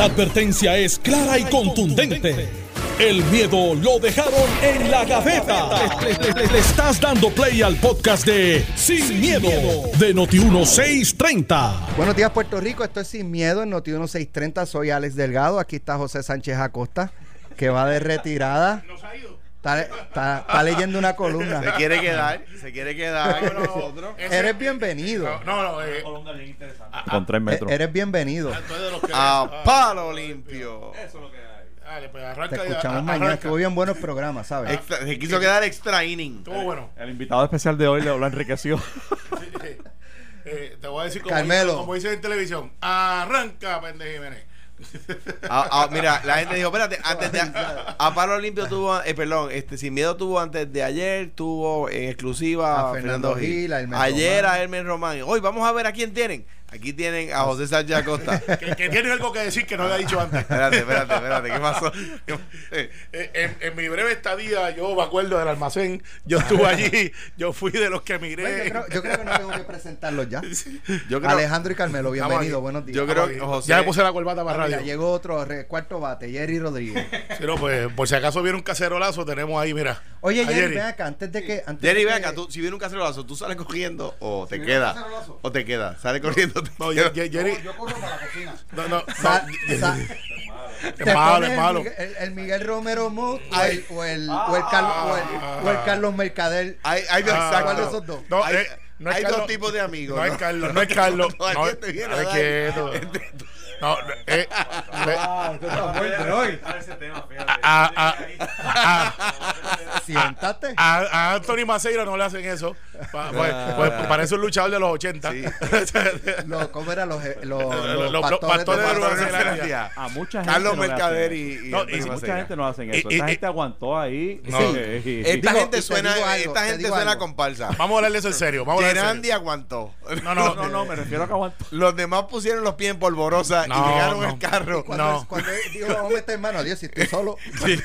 La advertencia es clara y contundente. El miedo lo dejaron en la gaveta. Le, le- le- le estás dando play al podcast de Sin, miedo, de Noti1630. Buenos días, Puerto Rico. Esto es Sin Miedo en Noti 1630. Soy Alex Delgado. Aquí está José Sánchez Acosta, que va de retirada. Está, está- está leyendo una Se columna. quiere quedar, se quiere quedar con nosotros. Eres bienvenido. No, no, eh, Con tres E- metros. Eres bienvenido. tú eres de los que. A palo limpio. Dale, pues Te arranca ya, escuchamos a- mañana. arranca. Estuvo bien bueno el programa, ¿sabes? Extra- se quiso quedar extra inning. Estuvo bueno. El invitado especial de hoy le lo enriqueció. Eh, te voy a decir como, Carmelo. dice- como dice en televisión. Arranca, pendejo Jiménez. Ah, ah, mira, la gente dijo, espérate, antes de a palo limpio tuvo, eh, perdón, este sin miedo tuvo antes de ayer, tuvo en exclusiva A a Fernando Fernando Gil, a ayer Román. a Hermes Román. Hoy vamos a ver a quién tienen. Aquí tienen a José Sánchez Acosta. Que, que tiene algo que decir que no había dicho antes. Espérate, espérate, espérate, ¿qué pasó? Eh, Eh, en, en mi breve estadía, yo me acuerdo del almacén. Yo estuve allí. Yo fui de los que Bueno, miré. Yo creo, yo creo que no tengo que presentarlos ya. Yo creo, Alejandro y Carmelo, bienvenido. aquí. Buenos días. yo creo que José, Ya me puse la corbata Ah, para radio. llegó otro re- cuarto bate, Jerry Rodríguez. Si no, pues, por si acaso viene un cacerolazo, tenemos ahí, mira. Oye, a Jerry, ven acá, antes de que. Antes Jerry, de ve que- acá, tú, si viene un cacerolazo, tú sales corriendo o te un quedas. cacerolazo. O te quedas, sale corriendo. No. Ye- Ye- Jerry. corro para la cocina. No, no, no. Sa- Es malo, es el malo. Miguel- El, el Miguel Romero Mood o el, o, el, o, el Carlos, o, el, o el Carlos Mercader. Hay, hay dos, Ah. ¿cuál de esos dos? No, hay eh, no es hay Carlos- dos tipos de amigos. No es Carlos, no es Carlos. No, No, te viene a ay, dar. quieto. No, eh, Ah, usted está fuerte hoy. a, a, a, Siéntate. a, Anthony Maceira no le hacen eso. Pa- pues, pues, parece un luchador de los 80. Sí. Los, ¿Cómo eran los, los, Los- los los pastores, pastores de de Nueva Zelanda? A mucha gente. Carlos no Mercader hacen y, eso. y No, y Mucha gente no hacen eso. y- Esta y- gente aguantó ahí. No. Sí, Esta Digo, gente te suena, algo, esta te gente suena algo. comparsa. Vamos a hablarle eso en serio. Vamos a Gerandi aguantó. No, no, No, no, me refiero a que aguantó. Los demás pusieron los pies en polvorosa No, y llegaron no. al carro. Cuando, No. cuando dijo, vamos a meter mano, Dios, si estoy solo. Sí.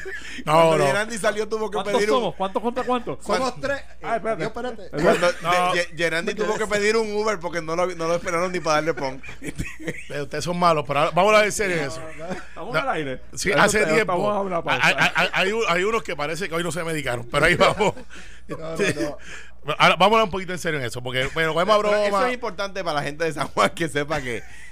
No, Cuando no. Gerandi salió tuvo que ¿Cuántos pedir un... somos? ¿Cuántos contra cuántos? Somos tres. Ah, espérate. Dios, espérate. Cuando No. Ge- Gerandi tuvo que pedir un Uber porque no lo, no lo esperaron ni para darle pon. Ustedes son malos, pero vamos a en serio eso. Estamos No. al aire. Sí, hace tiempo. Vamos a una pausa. Hay, hay- hay un- hay unos que parece que hoy no se medicaron, pero ahí vamos. No, no, no. Ahora, vamos a hablar un poquito en serio en eso, porque, bueno, vamos a Pero eso broma. es importante para la gente de San Juan que sepa que,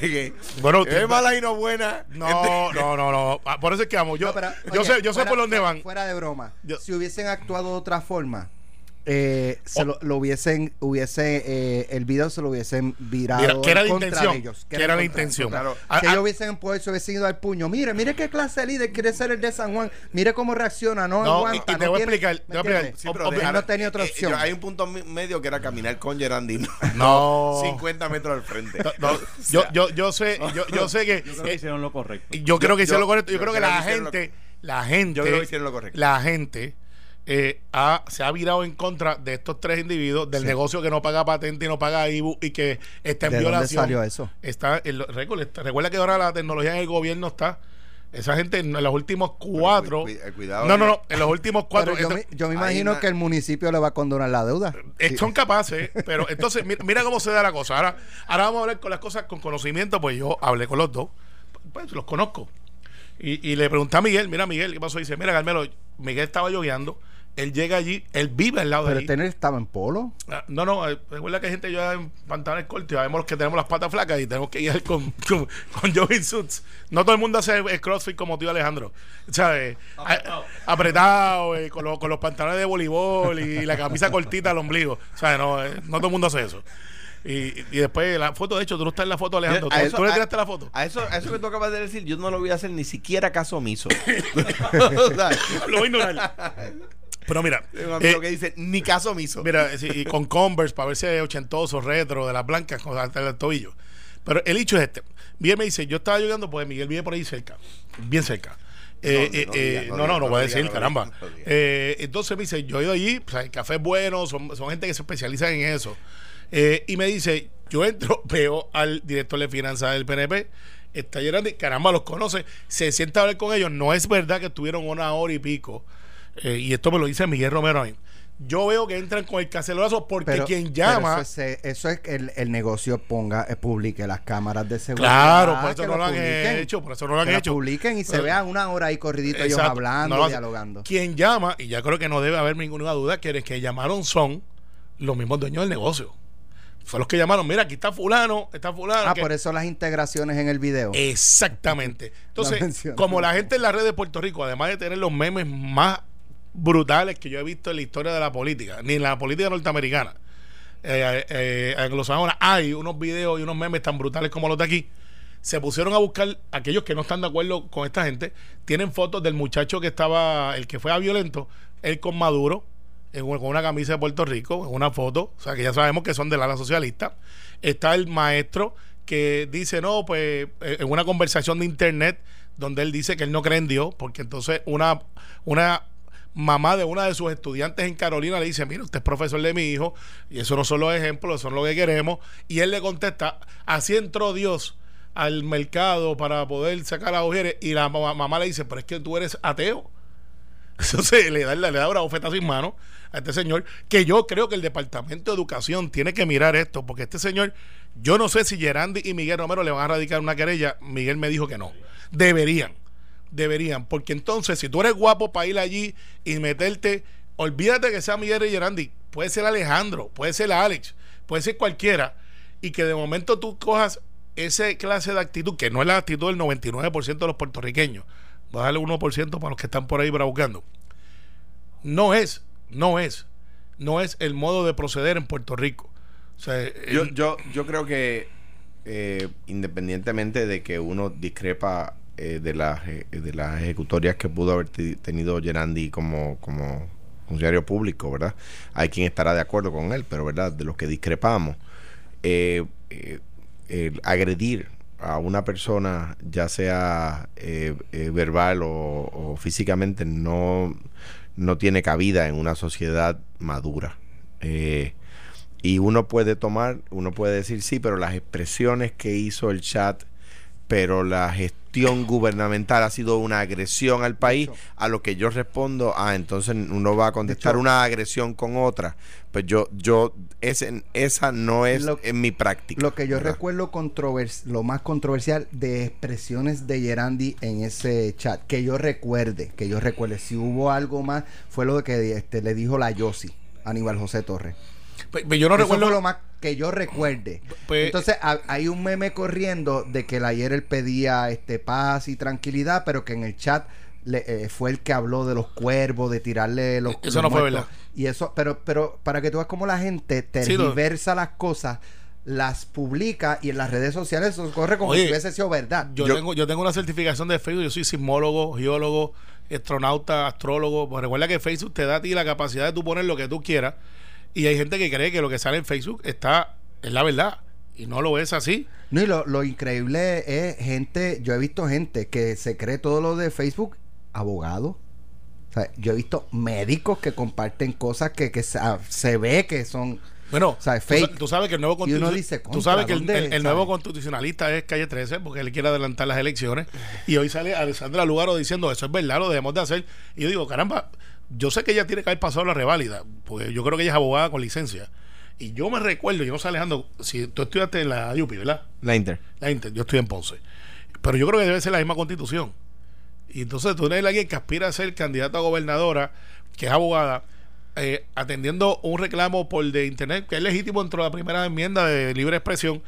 que Bueno, es mala y no buena. No, no, no, no. Ah, Por eso es que amo. Yo, No, pero, yo oye, sé, yo sé fuera- por dónde van. Fuera de broma. Yo- si hubiesen actuado de otra forma, eh, se Oh. lo, lo hubiesen, hubiese, eh, el video se lo hubiesen virado Mira, que era la contra intención, ellos. que era la en intención. Claro. Que ellos hubiesen pues, se hubiesen ido al puño. Mire, mire qué clase de líder quiere ser el de San Juan. Mire cómo reacciona, no, No, y- aguanta. y te no voy a tiene- explicar, ¿me te voy a explicar. entiendes? Sí, pero dejar- no tenía otra eh, opción. yo- hay un punto medio que era caminar con Gerandi. ¿no? No. 50 metros al frente. No, no, yo, yo, yo sé, yo, yo sé que. Yo creo que eh, hicieron lo correcto. yo creo que hicieron lo correcto. Yo, creo que la gente, la gente, Yo creo que hicieron lo correcto. la gente eh, ha- se ha virado en contra de estos tres individuos, del negocio que no paga patente y no paga IBU y que está en ¿De dónde violación. salió eso? Está está- recuerda que ahora la tecnología en el gobierno está. Esa gente en los últimos cuatro. cu- eh, cuidado, no, no, no. En los últimos cuatro. Yo, esto- me, yo me hay imagino una- que el municipio le va a condonar la deuda. Eh, Sí. Son capaces, pero entonces mira, mira cómo se da la cosa. Ahora, ahora vamos a hablar con las cosas con conocimiento, pues yo hablé con los dos, pues los conozco. Y, y le pregunté a Miguel, mira Miguel, ¿qué pasó? dice, mira Carmelo, Miguel estaba lloviendo, él llega allí, él vive al lado Pero de allí. no estaba en polo. Ah, No, no, eh, recuerda que hay gente ya en pantalones cortos y sabemos los que tenemos las patas flacas y tenemos que ir con, con, con jogging suits. No todo el mundo hace el crossfit como tío Alejandro. ¿Sabes? Apretado. Apretado, eh, con, los- con los pantalones de voleibol y la camisa cortita al ombligo. ¿Sabes? No, eh, no todo el mundo hace eso. Y, y después la foto, de hecho, tú no estás en la foto, Alejandro. ¿Tú, A eso- tú le a- tiraste la foto? A eso, a eso que tú acabas de decir, yo no lo voy a hacer ni siquiera caso omiso. O sea, Lo voy a ignorar. Pero mira, tengo un amigo eh, que dice, ni caso omiso. Mira, sí, y con Converse para verse ochentoso, retro, de las blancas, con hasta el tobillo. Pero el hecho es este. Miguel me dice, yo estaba llegando, pues Miguel vive por ahí cerca, bien cerca. Eh, No, eh, no eh, no, no no, voy a decir, caramba. Eh, entonces me dice, yo he ido allí, el café es bueno, son, son gente que se especializa en eso. Y me dice, yo entro, veo al director de finanzas del PNP, está llorando y caramba, los conoce, se sienta a hablar con ellos. No es verdad que estuvieron una hora y pico, eh, y esto me lo dice Miguel Romero a mí. yo veo que entran con el cacerolazo porque Pero- quien pero llama. eso es, eso es que el, el negocio ponga, eh, publique las cámaras de seguridad. Claro, por eso que no lo han hecho, por eso no lo han que hecho. publiquen y se Pero- vean una hora ahí corridito ellos hablando, no dialogando. Quien llama, y ya creo que no debe haber ninguna duda, que los que llamaron son los mismos dueños del negocio. Fue los que llamaron, mira, aquí está fulano, está fulano. Ah, que- por eso las integraciones en el video. Exactamente. Entonces, como la gente en la red de Puerto Rico, además de tener los memes más brutales que yo he visto en la historia de la política, ni en la política norteamericana, eh, eh, anglosajona, hay unos videos y unos memes tan brutales como los de aquí. Se pusieron a buscar aquellos que no están de acuerdo con esta gente. Tienen fotos del muchacho que estaba, el que fue a violento, él con Maduro, con una camisa de Puerto Rico, en una foto, o sea que ya sabemos que son del ala socialista. Está el maestro que dice, no, pues eh, en una conversación de internet donde él dice que él no cree en Dios, porque entonces una, una mamá de una de sus estudiantes en Carolina le dice, mira, usted es profesor de mi hijo, y eso no son los ejemplos, eso es lo que queremos, y él le contesta, así entró Dios al mercado para poder sacar a mujeres, y la ma- mamá le dice, pero es que tú eres ateo. Entonces le da, le da una bofeta sin mano a este señor, que yo creo que el Departamento de Educación tiene que mirar esto, porque este señor, yo no sé si Gerandi y Miguel Romero le van a radicar una querella, Miguel me dijo que no. Deberían, deberían, porque entonces si tú eres guapo para ir allí y meterte, olvídate que sea Miguel y Gerandi, puede ser Alejandro, puede ser Alex, puede ser cualquiera, y que de momento tú cojas esa clase de actitud, que no es la actitud del 99% de los puertorriqueños, voy a darle 1% para los que están por ahí bravucando. No es, no es, no es el modo de proceder en Puerto Rico. O sea, Yo, el- yo, yo creo que eh, independientemente de que uno discrepa eh, de, las, de las ejecutorias que pudo haber te- tenido Gerandi como, como funcionario público, ¿verdad? Hay quien estará de acuerdo con él, pero ¿verdad? De los que discrepamos, eh, eh, el agredir a una persona, ya sea verbal o, físicamente, no, no tiene cabida en una sociedad madura. Y uno puede tomar, uno puede decir sí, pero las expresiones que hizo el chat, pero la gestión gubernamental ha sido una agresión al país, a lo que yo respondo, ah, entonces uno va a contestar hecho, una agresión con otra. Pues yo, yo, ese, esa no es Lo- en mi práctica. Lo que yo ¿verdad? recuerdo controvers lo más controversial de expresiones de Gerandi en ese chat, que yo recuerde, que yo recuerde, si hubo algo más, fue lo que este, le dijo la Yossi, Aníbal José Torres. Pe- pe- yo no Eso recuerdo fue lo más que yo recuerde. Pues- Entonces ha- hay un meme corriendo de que el ayer él pedía este paz y tranquilidad, pero que en el chat le- eh, fue el que habló de los cuervos, de tirarle los. Eso los no fue verdad. Y eso, pero, pero para que tú veas cómo la gente Sí, tergiversa las cosas, las publica y en las redes sociales eso corre como Oye, si hubiese sido verdad. Yo, Yo- tengo, yo tengo una certificación de Facebook, yo soy sismólogo, geólogo, astronauta, astrólogo. Pues recuerda que Facebook te da a ti la capacidad de tú poner lo que tú quieras. Y hay gente que cree que lo que sale en Facebook está, es la verdad. Y no lo es así. No, y lo, lo increíble es gente, yo he visto gente que se cree todo lo de Facebook, abogados. O sea, yo he visto médicos que comparten cosas que, que se, ah, se ve que son... Bueno, O sea, tú, fake. tú sabes que el nuevo Y uno constitu- dice, tú "Contra, sabes que el, ¿dónde el- el sabe?" nuevo constitucionalista es Calle 13 porque él quiere adelantar las elecciones y hoy sale Alessandra Lugaro diciendo eso es verdad, lo debemos de hacer y yo digo, caramba, yo sé que ella tiene que haber pasado la reválida porque yo creo que ella es abogada con licencia y yo me recuerdo, yo no sé Alejandro, si tú estudiaste en la UPI, ¿verdad? La Inter. La Inter, yo estoy en Ponce. Pero yo creo que debe ser la misma constitución. Y entonces tú eres alguien que aspira a ser candidata a gobernadora, que es abogada, eh, atendiendo un reclamo por de internet, que es legítimo dentro de la primera enmienda de libre expresión,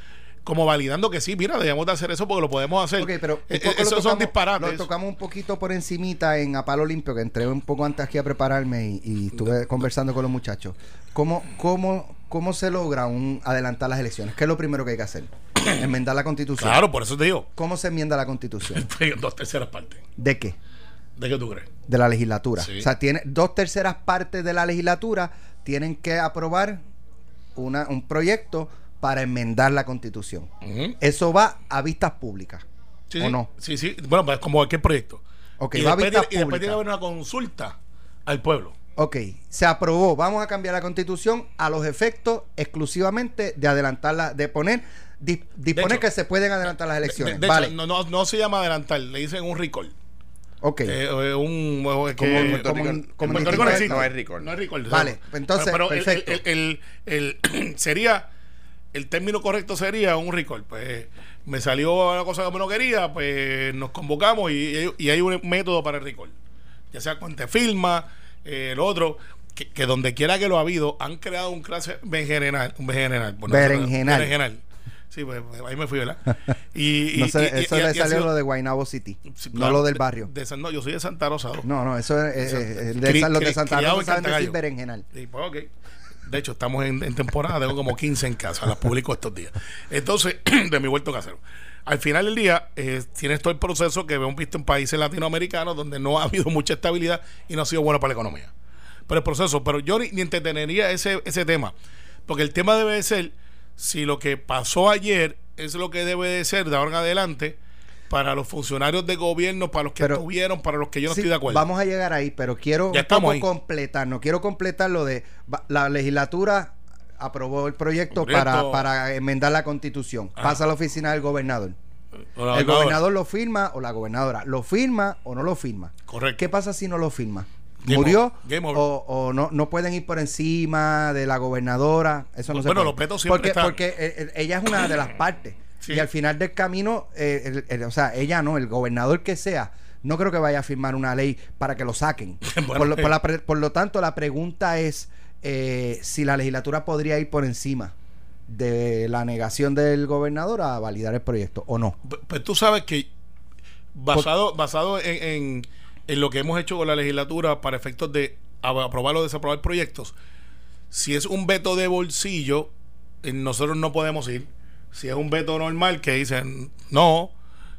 como validando que sí, mira, debemos de hacer eso porque lo podemos hacer. Ok, pero Eh, esos son tocamos- disparates. Lo tocamos un poquito por encimita en A Palo Limpio, que entré un poco antes aquí a prepararme y, y estuve conversando con los muchachos. ¿Cómo, cómo, ¿Cómo se logra un adelantar las elecciones? ¿Qué es lo primero que hay que hacer? Enmendar la constitución. Claro, por eso te digo. ¿Cómo se enmienda la constitución? Dos terceras partes. ¿De qué? ¿De qué tú crees? De la legislatura. Sí. O sea, tiene dos terceras partes de la legislatura tienen que aprobar una, un proyecto para enmendar la constitución. Eso va a vistas públicas. Sí, ¿O sí. no? Sí, sí. Bueno, pues como cualquier proyecto. Ok, y, va a vistas tiene, y después tiene que públicas. haber una consulta al pueblo. Ok, se aprobó. Vamos a cambiar la constitución a los efectos exclusivamente de adelantarla, de poner, di- disponer hecho, que se pueden adelantar las elecciones. De- de vale. hecho, no, no, no se llama adelantar, le dicen un recall. Ok. Eh, eh, un, eh, que- Como- en Puerto como Rico- en- en como Puerto en Rico no hay recall. No hay recall. Vale, pues entonces, Pero el- perfecto. El, el- el- sería, el término correcto sería un recall. Pues me salió una cosa que no quería, pues nos convocamos y, y hay un método para el recall. Ya sea con te firma, eh, el otro, que, que donde quiera que lo ha habido, han creado un clase berenjenal. Un berenjenal. Bueno, Berenjenal. berenjenal. Sí, pues ahí me fui, ¿verdad? Y, y- No sé, eso y- y le salió sido- lo de Guaynabo City, Sí, no claro, lo del de- barrio. de San- no, yo soy de Santa Rosa. No, no, eso es, eh, eh, el de Cri- San- los de Santa Rosa en saben decir berenjenal. Sí, pues, ok. De hecho, estamos en, temporada, tengo como 15 en casa, las publico estos días. Entonces, de mi vuelto casero. Al final del día, eh, tienes todo el proceso que hemos visto en países latinoamericanos donde no ha habido mucha estabilidad y no ha sido bueno para la economía. Pero el proceso, pero yo ni, ni entretenería ese, ese tema, porque el tema debe de ser si lo que pasó ayer es lo que debe de ser de ahora en adelante para los funcionarios de gobierno, para los que Pero- estuvieron, para los que yo no Sí, estoy de acuerdo. Vamos a llegar ahí, pero quiero Ya un poco completar. No quiero completar lo de la legislatura aprobó el proyecto, para, para enmendar la constitución. Ajá. Pasa a la oficina del gobernador. Hola, el gobernador. lo firma o la gobernadora lo firma o no lo firma. Correcto. ¿Qué pasa si no lo firma? Game ¿Murió? Game. O, o no, no pueden ir por encima de la gobernadora. Eso no Bueno, se puede. los siempre porque, están. porque eh, eh, ella es una de las partes. Sí. Y al final del camino, eh, el- el- o sea, ella no, el gobernador que sea, no creo que vaya a firmar una ley para que lo saquen. Bueno, por, lo, por la pre- por lo tanto, la pregunta es eh, si la legislatura podría ir por encima de la negación del gobernador a validar el proyecto o no. Pues tú sabes que basado, basado en, en- en lo que hemos hecho con la legislatura para efectos de aprobar o desaprobar proyectos, si es un veto de bolsillo, eh, nosotros no podemos ir. Si es un veto normal que dicen no,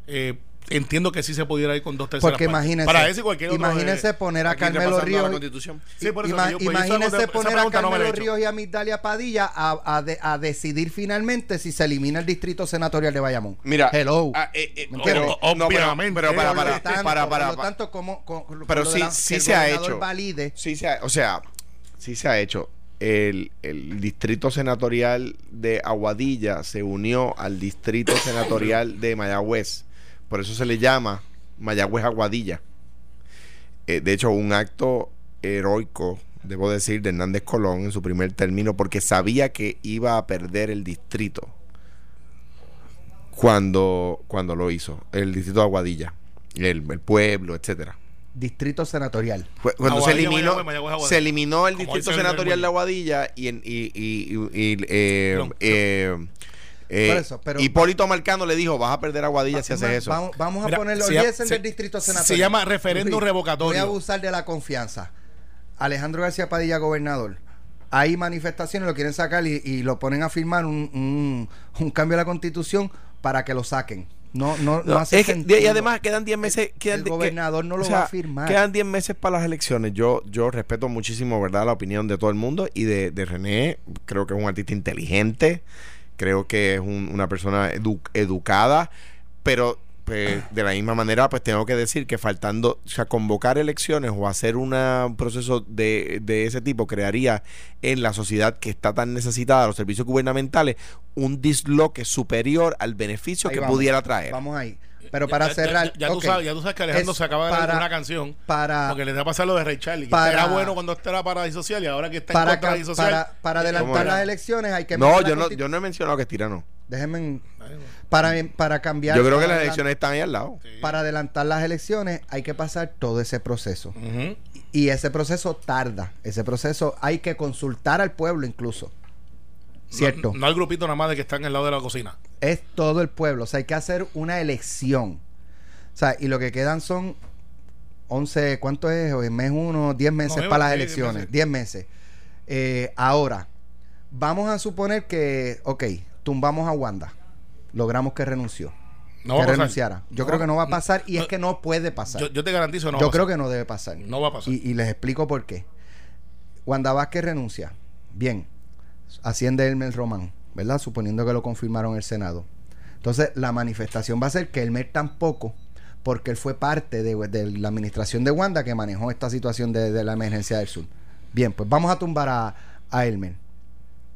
eh, entiendo que sí se pudiera ir con dos terceras Porque partes. imagínense, Para ese y cualquier otro, imagínense eh, poner a Carmelo Ríos. Constitución. Sí, por eso Ima- yo- pues, esa imagínense esa poner a no Carmelo. Ríos y a Migdalia Padilla a, a de- a decidir finalmente si se elimina el distrito senatorial de Bayamón. Mira, Hello. ah, eh, eh, ¿Me pero, no, pero- Obviamente. pero para, Por lo para, tanto- para, por para, lo tanto, como, pero sí, sí se ha hecho. valide. Sí se ha, o sea, sí se ha hecho. El, el distrito senatorial de Aguadilla se unió al distrito senatorial de Mayagüez. Por eso se le llama Mayagüez Aguadilla. Eh, de hecho, un acto heroico, debo decir, de Hernández Colón en su primer término, porque sabía que iba a perder el distrito cuando, cuando lo hizo, el distrito de Aguadilla, el, el pueblo, etcétera. Distrito senatorial. Cuando se eliminó, Aguadilla. se eliminó el Como distrito el senatorial de. Aguadilla y, en- y, y, y- y, eh, eh, eh, Por eso, pero- Hipólito Marcano le dijo, vas a perder Aguadilla si Va- haces eso. Vamos, vamos a Mira, ponerlo. se llama- Olvídense se- del distrito se senatorial. llama referéndum Luis, revocatorio. Voy a abusar de la confianza. Alejandro García Padilla, gobernador. Hay manifestaciones, lo quieren sacar y, y lo ponen a firmar un, un, un cambio a la constitución para que lo saquen. No, no, no, No, hace es que- sentido. y además quedan 10 meses. Quedan el que- gobernador no lo o sea, va a firmar. Quedan 10 meses para las elecciones. Yo, yo respeto muchísimo, ¿verdad?, la opinión de todo el mundo y de, de René. Creo que es un artista inteligente. Creo que es un- una persona edu- educada. Pero pues, de la misma manera, pues tengo que decir que faltando, o sea, convocar elecciones o hacer una- un proceso de, de ese tipo crearía en la sociedad que está tan necesitada de los servicios gubernamentales un disloque superior al beneficio Ahí que vamos. pudiera traer. Vamos ahí. Pero para Ya- ya- cerrar. Ya, ya tú sabes, ya tú sabes que Alejandro Es se acaba de para- dar una canción. para- Porque le da a pasar lo de Ray Charlie. Que para- era bueno cuando este era Paradise Social y ahora que está en Para, contra ca- Paradise Social. para, para ¿Cómo adelantar las elecciones hay que No, yo no, yo no he mencionado que es tirano. Déjenme. Para, para cambiar. Yo creo que para las elecciones están ahí al lado. Para adelantar las elecciones hay que pasar todo ese proceso. Y ese proceso tarda. Ese proceso hay que consultar al pueblo incluso. ¿Cierto? No, no al grupito nada más de que están al lado de la cocina. Es todo el pueblo. O sea, hay que hacer una elección. O sea, y lo que quedan son 11, ¿cuánto es? En mes uno, 10 meses No, para las sí, 10 elecciones. meses. 10 meses. Eh, ahora, vamos a suponer que, ok, tumbamos a Wanda. Logramos que renunció. No que va a pasar. renunciara. Yo No, creo que no va a pasar y no, es que no puede pasar. Yo, yo te garantizo no Yo va creo pasar. que no debe pasar. No va a pasar. Y, y les explico por qué. Wanda Vázquez renuncia. Bien. Asciende Elmer Román, ¿verdad? Suponiendo que lo confirmaron el Senado. Entonces, la manifestación va a ser que Elmer tampoco, porque él fue parte de, de la administración de Wanda que manejó esta situación de, de la emergencia del sur. Bien, pues vamos a tumbar a, a Elmer.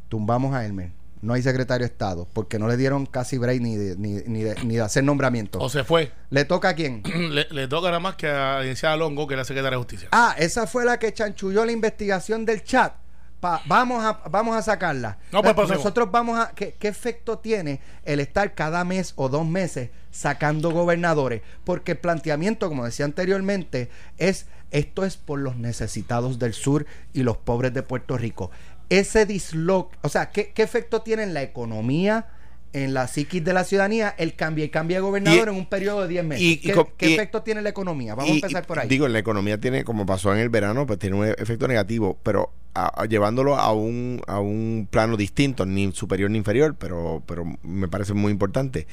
Tumbamos a Elmer. No hay secretario de Estado, porque no le dieron casi break ni de, ni, ni de, ni de hacer nombramiento. O se fue. ¿Le toca a quién? le, le toca nada más que a la licenciada Longo, que es la secretaria de Justicia. Ah, esa fue la que chanchulló la investigación del chat. Pa- vamos, a, vamos a sacarla. No, pues. Nosotros vamos a... ¿qué, ¿Qué efecto tiene el estar cada mes o dos meses sacando gobernadores? Porque el planteamiento, como decía anteriormente, es esto es por los necesitados del sur y los pobres de Puerto Rico. Ese disloque, o sea, ¿qué, qué efecto tiene en la economía, en la psiquis de la ciudadanía, el cambio y cambio de gobernador Y- en un periodo de 10 meses? y- ¿Qué, qué efecto tiene en la economía? Vamos a empezar por ahí. Digo, la economía tiene, como pasó en el verano, pues tiene un efecto negativo, pero a- a- llevándolo a un, a un plano distinto, ni superior ni inferior, pero, pero me parece muy importante.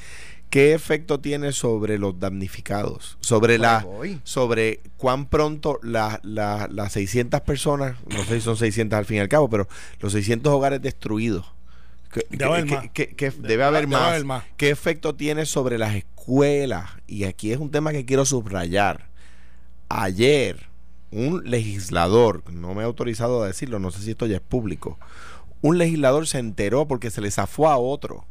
¿Qué efecto tiene sobre los damnificados? Sobre la, voy. sobre cuán pronto la- la- las 600 personas, no sé si son 600 al fin y al cabo, pero los 600 hogares destruidos. que- Debe haber que- más. que- que debe haber debe más. haber más. ¿Qué efecto tiene sobre las escuelas? Y aquí es un tema que quiero subrayar. Ayer, un legislador, no me he autorizado a decirlo, no sé si esto ya es público, un legislador se enteró porque se le zafó a otro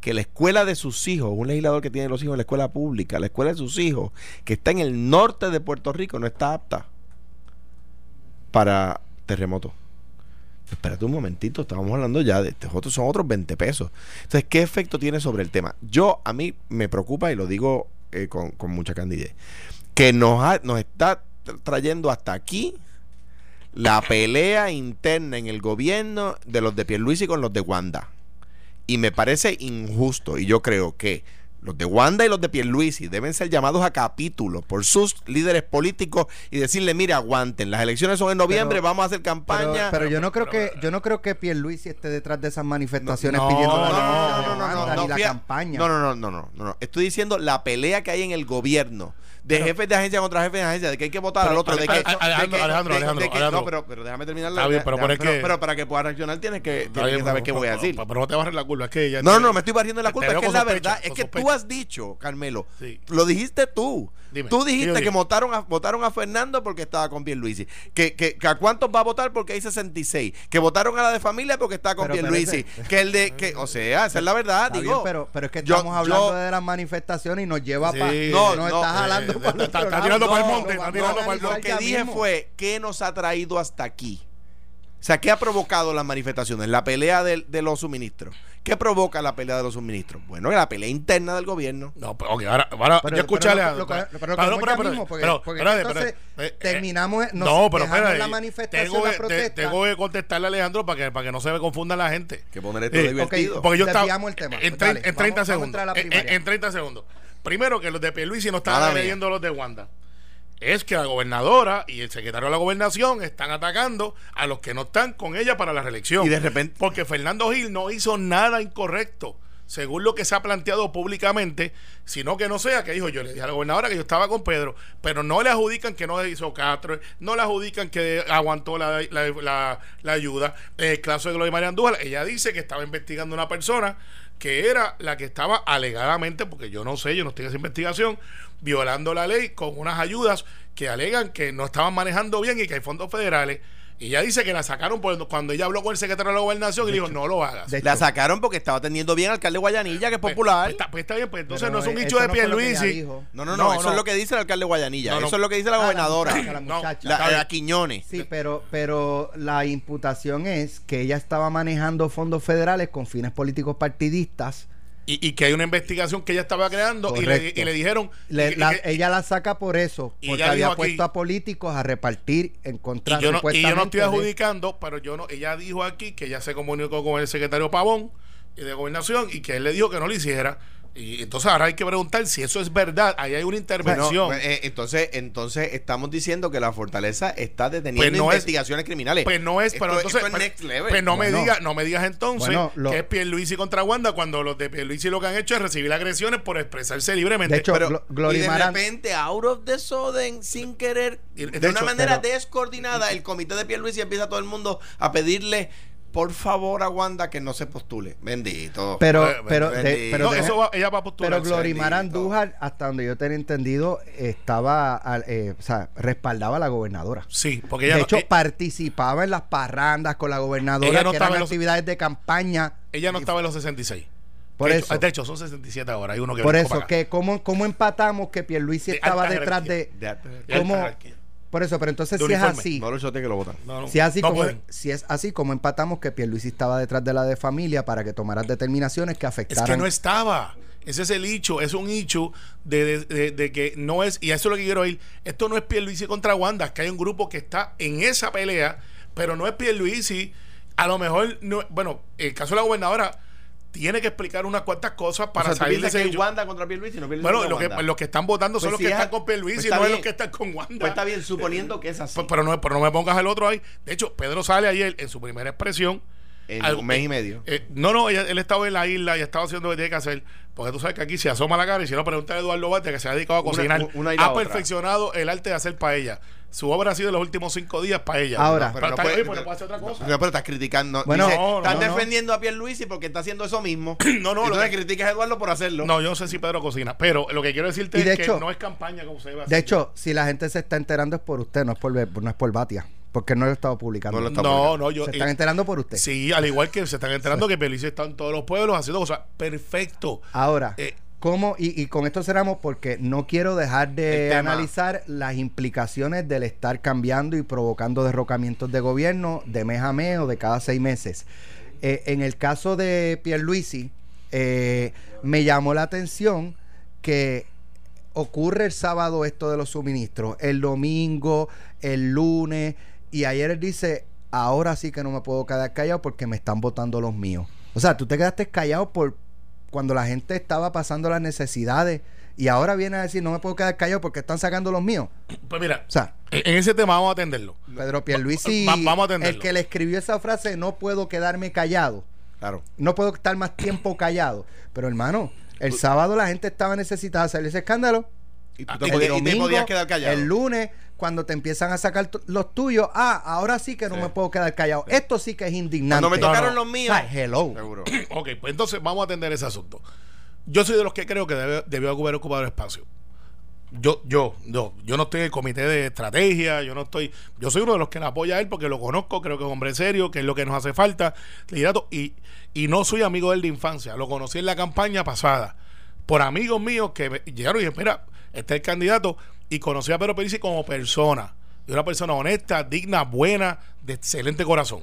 que la escuela de sus hijos, un legislador que tiene los hijos en la escuela pública, la escuela de sus hijos, que está en el norte de Puerto Rico, no está apta para terremoto. Espérate un momentito, estábamos hablando ya de estos otros, son otros 20 pesos. Entonces, ¿qué efecto tiene sobre el tema? Yo, a mí me preocupa y lo digo eh, con, con mucha candidez, que nos, ha- nos está tra- trayendo hasta aquí la pelea interna en el gobierno de los de Pierluisi con los de Wanda. Y me parece injusto y yo creo que los de Wanda y los de Pierluisi deben ser llamados a capítulo por sus líderes políticos y decirle, mire, aguanten, las elecciones son en noviembre, Pero- vamos a hacer campaña. pero yo no creo pero- que yo no creo que Pierluisi esté detrás de esas manifestaciones No, pidiendo no, la no, no, no, la campaña. No, no, no, no, no, no, no. Estoy diciendo la pelea que hay en el gobierno de jefes de agencia contra jefes de agencia, de que hay que votar Pero, al otro, de que, Alejandro, de que- Alejandro, de- de Alejandro, que- Alejandro. no, pero, pero déjame terminar Está bien, pero déjame- pero pero para que puedas reaccionar tienes que, que saber pero- qué voy a pero- decir. Pero, pero no te barres la culpa, es que No, no, no, me estoy barriendo la culpa. Es que es la verdad. Es que tú has dicho, Carmelo, Sí. lo dijiste tú. Dime, tú dijiste dime, que votaron a, votaron a Fernando porque estaba con Pierluisi. Que, que, que a cuántos va a votar porque hay 66. Que votaron a la de familia porque está con Pero- pero Pierluisi. ese- Que el de, que, o sea, esa es la verdad, digo. bien, pero, pero es que yo- estamos hablando yo- de las manifestaciones y nos lleva Sí, para. no, nos no, está eh, eh, para está- otro está tirando pa'l lo monte, vamos tirando Lo que dije fue, ¿qué nos ha traído hasta aquí? O sea, ¿qué ha provocado las manifestaciones? La pelea de, de los suministros. ¿Qué provoca la pelea de los suministros? Bueno, la pelea interna del gobierno. No, pero, ok, ahora, ahora Pero- yo escuché pero a pero entonces eh, terminamos, eh, nos no, pero espérate, la manifestación, tengo, la que- te- protesta. tengo que contestarle a Alejandro para que, para que no se me confunda la gente. Que poner esto Eh, divertido. ok. Porque yo estaba. El tema. En, Dale, tre- en vamos- 30 vamos segundos. entrar a la En- en 30 segundos. Primero, que los de Pierluisi no mía. leyendo los de Wanda. Es que la gobernadora y el secretario de la gobernación están atacando a los que no están con ella para la reelección. Y de repente- Porque Fernando Gil no hizo nada incorrecto, según lo que se ha planteado públicamente, sino que no sea que dijo, yo le dije a la gobernadora que yo estaba con Pedro, pero no le adjudican que no hizo Castro, no le adjudican que aguantó la, la, la- la ayuda. En el caso de Gloria María Andújar, ella dice que estaba investigando una persona que era la que estaba alegadamente, porque yo no sé, yo no estoy en esa investigación, violando la ley con unas ayudas que alegan que no estaban manejando bien y que hay fondos federales. Y ella dice que la sacaron por- cuando ella habló con el secretario de la gobernación y le dijo, no lo hagas. de La hecho, sacaron porque estaba atendiendo bien al alcalde Guayanilla, que es Pues- popular. Pues, está, pues está bien, pues entonces pero no es un eso dicho de no Pierluisi. No, no, no, No, eso no. es lo que dice el alcalde Guayanilla. No, no. Eso es lo que dice la Ah, gobernadora. la muchacha. La, la Quiñones. Sí, pero, pero la imputación es que ella estaba manejando fondos federales con fines políticos partidistas. Y, y que hay una investigación que ella estaba creando y le, y le dijeron... Le- y- y la- que- ella la saca por eso, porque había aquí- puesto a políticos a repartir en contra y yo, no, y yo no estoy adjudicando, pero yo no, ella dijo aquí que ella se comunicó con el secretario Pavón y de gobernación y que él le dijo que no lo hiciera. Y entonces ahora hay que preguntar si eso es verdad. Ahí hay una intervención. eh, entonces, entonces estamos diciendo que la fortaleza está deteniendo Pues no es- investigaciones criminales. Pues no es, pero entonces. es pues- next level. pues no me digas, no me digas entonces Bueno, lo- que es Pierluisi contra Wanda cuando los de Pierluisi lo que han hecho es recibir agresiones por expresarse libremente. De hecho, Pero- y de Maran- repente, out of the sudden, sin querer, de, de una hecho, manera pero- descoordinada, el comité de Pierluisi empieza a todo el mundo a pedirle por favor a Wanda que no se postule. Bendito. Pero, Eh, pero, bendito. de- pero no, eso va- ella va a postular. Pero Glorimar. Andújar, hasta donde yo tenía entendido, estaba, eh, o sea, respaldaba a la gobernadora. Sí, porque ella de no- hecho, eh, participaba en las parrandas con la gobernadora, Ella no que estaba eran en los- actividades de campaña. ella no estaba en los 66. Por De eso. hecho- de hecho, son 67 ahora. Hay uno que Por eso, que cómo, cómo empatamos que Pierluisi De estaba detrás de... jerarquía. De De alta ¿Cómo? jerarquía. Por eso, pero entonces De si es uniforme. así, que lo. No, no, si es así no como si es así como empatamos que Pierluisi estaba detrás de la de familia para que tomaras determinaciones que Es afectaran que no estaba. Ese es el hecho, es un hecho de, de- de- de que no es, y a eso es lo que quiero ir, esto no es Pierluisi contra Wanda, es que hay un grupo que está en esa pelea, pero no es Pierluisi, a lo mejor, no, bueno, el caso de la gobernadora tiene que explicar unas cuantas cosas para o sea, salir de ese que. Wanda contra Pierluisi, no Pierluisi Bueno, lo que, los que están votando son Pues los si que es- están con Pierluisi, pues no es los que están con Wanda. Pues está bien, suponiendo que es así. Pues, pero, no, pero no me pongas el otro ahí. De hecho, Pedro sale ayer en su primera expresión. En algo- un mes y medio. eh, no, no, ella- él estaba en la isla y estaba haciendo lo que tiene que hacer. Porque tú sabes que aquí se asoma la cara y si no, pregunta a Eduardo Bate que se ha dedicado a cocinar. una ha otra. perfeccionado el arte de hacer paella. Su obra ha sido en los últimos cinco días paella. Ahora. pero, no puede- oye, pues no puede hacer otra cosa. No, pero estás criticando. Bueno, Dice, no, estás no, no. defendiendo a Pierluisi porque está haciendo eso mismo. No, no, Y lo Entonces que- criticas a Eduardo por hacerlo. No, yo no sé si Pedro cocina. Pero lo que quiero decirte Y de es hecho- que no es campaña como se va a De hecho, si la gente se está enterando es por usted, no es por, no es por Batia, porque no lo he estado publicando. No lo está No, publicando. no, yo. se están eh, enterando por usted. Sí, al igual que se están enterando que Pelice está en todos los pueblos haciendo cosas. Perfecto. Ahora, Eh, ¿cómo? Y, y con esto cerramos porque no quiero dejar de analizar las implicaciones del estar cambiando y provocando derrocamientos de gobierno de mes a mes o de cada seis meses. Eh, en el caso de Pierluisi, eh, me llamó la atención que ocurre el sábado esto de los suministros, el domingo, el lunes, y ayer él dice, ahora sí que no me puedo quedar callado porque me están votando los míos. O sea, tú te quedaste callado por cuando la gente estaba pasando las necesidades y ahora viene a decir, no me puedo quedar callado porque están sacando los míos. Pues mira, O sea, en ese tema vamos a atenderlo. Pedro Pierluisi, Va- vamos a atenderlo. el que le escribió esa frase, no puedo quedarme callado, Claro. no puedo estar más tiempo callado. Pero hermano, el sábado la gente estaba necesitada hacer ese escándalo. Y tú Ah, te, el podías, y te domingo, podías quedar callado. El lunes, cuando te empiezan a sacar los tuyos, ah, ahora sí que no Sí. me puedo quedar callado. Esto sí que es indignante. Cuando me tocaron no. los míos. Ay, hello. Seguro. Ok, pues entonces vamos a atender ese asunto. Yo soy de los que creo que debe, debió haber ocupado el espacio. Yo, yo, yo, yo no estoy en el comité de estrategia, yo no estoy, yo soy uno de los que le apoya a él porque lo conozco, creo que es un hombre serio, que es lo que nos hace falta, liderato, y, y no soy amigo de él de infancia, lo conocí en la campaña pasada, por amigos míos que me llegaron y dijeron, mira, este es el candidato, y conocí a Pedro Pérez como persona, y una persona honesta, digna, buena, de excelente corazón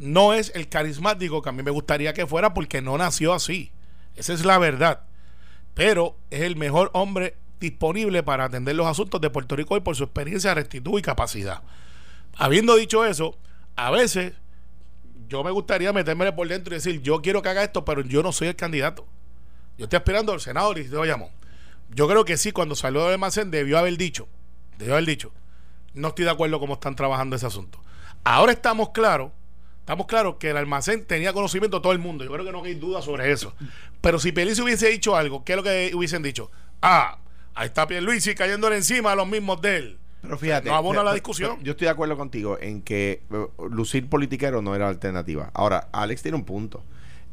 no es el carismático que a mí me gustaría que fuera porque no nació así. Esa es la verdad. Pero es el mejor hombre disponible para atender los asuntos de Puerto Rico hoy por su experiencia, rectitud y capacidad. Habiendo dicho eso, a veces yo me gustaría metérmele por dentro y decir, yo quiero que haga esto, pero yo no soy el candidato. Yo estoy aspirando al senador y llamo. Yo creo que sí, cuando salió del almacén debió haber dicho, debió haber dicho, no estoy de acuerdo cómo están trabajando ese asunto. Ahora estamos claros, estamos claros que el almacén tenía conocimiento de todo el mundo. Yo creo que no hay duda sobre eso. Pero si Pelici hubiese dicho algo, ¿qué es lo que hubiesen dicho? Ah, ahí está Pierluisi cayéndole encima a los mismos de él. Pero fíjate. No abona la discusión. Yo estoy de acuerdo contigo en que eh, lucir politiquero no era alternativa. Ahora, Alex tiene un punto.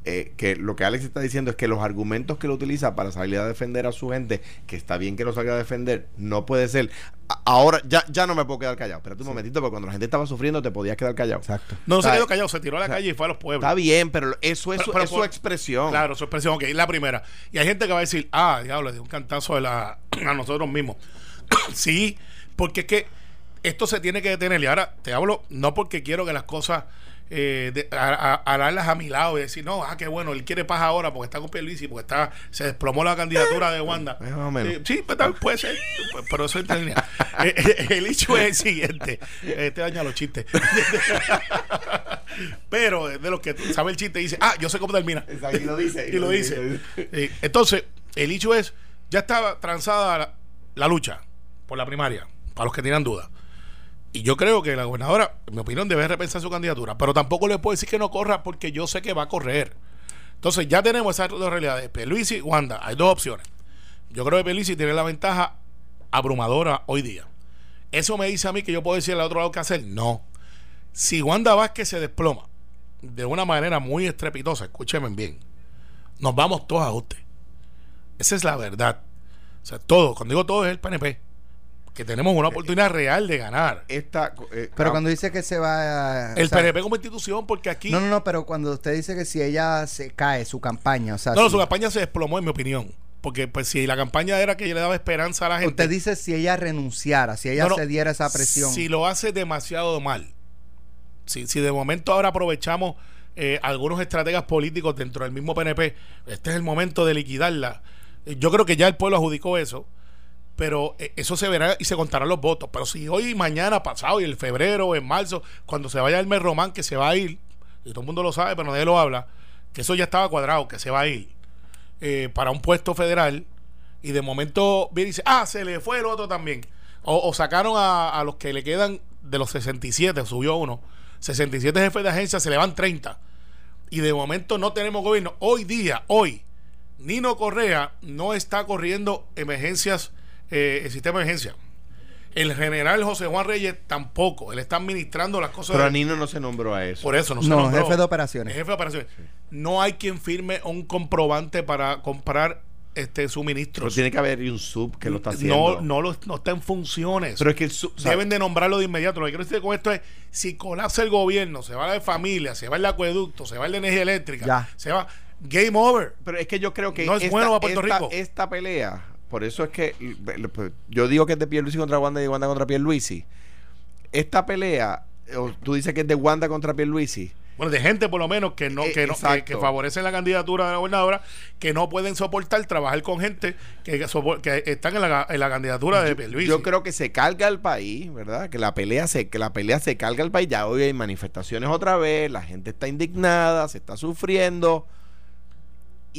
Eh, que lo que Alex está diciendo es que los argumentos que lo utiliza para salir a defender a su gente, que está bien que lo salga a defender, no puede ser. A- ahora ya, ya no me puedo quedar callado. Espérate un momentito, porque cuando la gente estaba sufriendo te podías quedar callado. Exacto. No se ¿Sabes? quedó callado, se tiró a la calle y fue a los pueblos. Está bien, pero eso es, Pero- su- pero es su por- expresión. Claro, su expresión, ok, la primera. Y hay gente que va a decir, ah, diablo, le dio un cantazo de la, a nosotros mismos. sí, porque es que esto se tiene que detener. Y ahora te hablo, no porque quiero que las cosas, eh, de, a, a- hararlas a mi lado y decir, no, ah, qué bueno, él quiere paz ahora porque está con Pierluisi, porque está, se desplomó la candidatura de Wanda. Eh, más o menos. Eh, sí, pues, tal- puede ser, pues, pero eso es línea. Eh, eh, el hecho es el siguiente. Este daña los chistes. pero de los que sabe el chiste dice, ah, yo sé cómo termina. Exacto, y lo dice. y lo dice. Entonces, el hecho es, ya estaba transada la, la lucha por la primaria, para los que tienen dudas. Y yo creo que la gobernadora, en mi opinión, debe repensar su candidatura. Pero tampoco le puedo decir que no corra porque yo sé que va a correr. Entonces, ya tenemos esas dos realidades. Peluisi y Wanda. Hay dos opciones. Yo creo que Peluisi tiene la ventaja abrumadora hoy día. ¿Eso me dice a mí que yo puedo decir al otro lado qué hacer? No. Si Wanda Vázquez se desploma de una manera muy estrepitosa, escúchenme bien, nos vamos todos a ajuste. Esa es la verdad. O sea, todo, cuando digo todo es el PNP, que tenemos una oportunidad real de ganar. Esta, eh, Pero ah, cuando dice que se va a... El o sea, PNP como institución, porque aquí... No, no, no, pero cuando usted dice que si ella se cae, su campaña, o sea... No, si- su campaña se desplomó, en mi opinión. Porque pues si la campaña era que le daba esperanza a la gente... Usted dice si ella renunciara, si ella No, no, cediera esa presión. Si lo hace demasiado mal. Si, si de momento ahora aprovechamos eh, algunos estrategas políticos dentro del mismo PNP, este es el momento de liquidarla. Eh, Yo creo que ya el pueblo adjudicó eso, pero eh, eso se verá y se contarán los votos. Pero si hoy, mañana, pasado, y el febrero, en marzo, cuando se vaya el mes Román, que se va a ir, y todo el mundo lo sabe, pero nadie lo habla, que eso ya estaba cuadrado, que se va a ir eh, para un puesto federal y de momento viene y dice, ah, se le fue el otro también. O, o sacaron a, a los que le quedan de los 67, subió uno, 67 jefes de agencia, se le van 30. Y de momento no tenemos gobierno. Hoy día, hoy, Nino Correa no está corriendo emergencias, eh, el sistema de emergencia. El general José Juan Reyes tampoco. Él está administrando las cosas. Pero de- a Nino no se nombró a eso. por eso no se No, nombró. jefe de operaciones. Jefe de operaciones. No hay quien firme un comprobante para comprar este Pero suministros. tiene que haber un sub que lo está haciendo. no, no, lo- no está en funciones. Pero es que el sub. Deben de nombrarlo de inmediato. Lo que quiero decir con esto es, si colapsa el gobierno, se va la de familia, se va el acueducto, se va el de energía eléctrica, Ya. se va game over. Pero es que yo creo que No es bueno para Puerto esta, Rico. esta pelea, por eso es que pues, yo digo que es de Pierluisi contra Wanda y de Wanda contra Pierluisi. Esta pelea, tú dices que es de Wanda contra Pierluisi. Bueno, de gente por lo menos que no, Eh, que, no que, favorecen la candidatura de la gobernadora, que no pueden soportar trabajar con gente que, que están en la, en la candidatura de Pierluisi. Yo creo que se carga el país, ¿verdad? Que la pelea se que la pelea se carga el país. Ya hoy hay manifestaciones otra vez, la gente está indignada, se está sufriendo.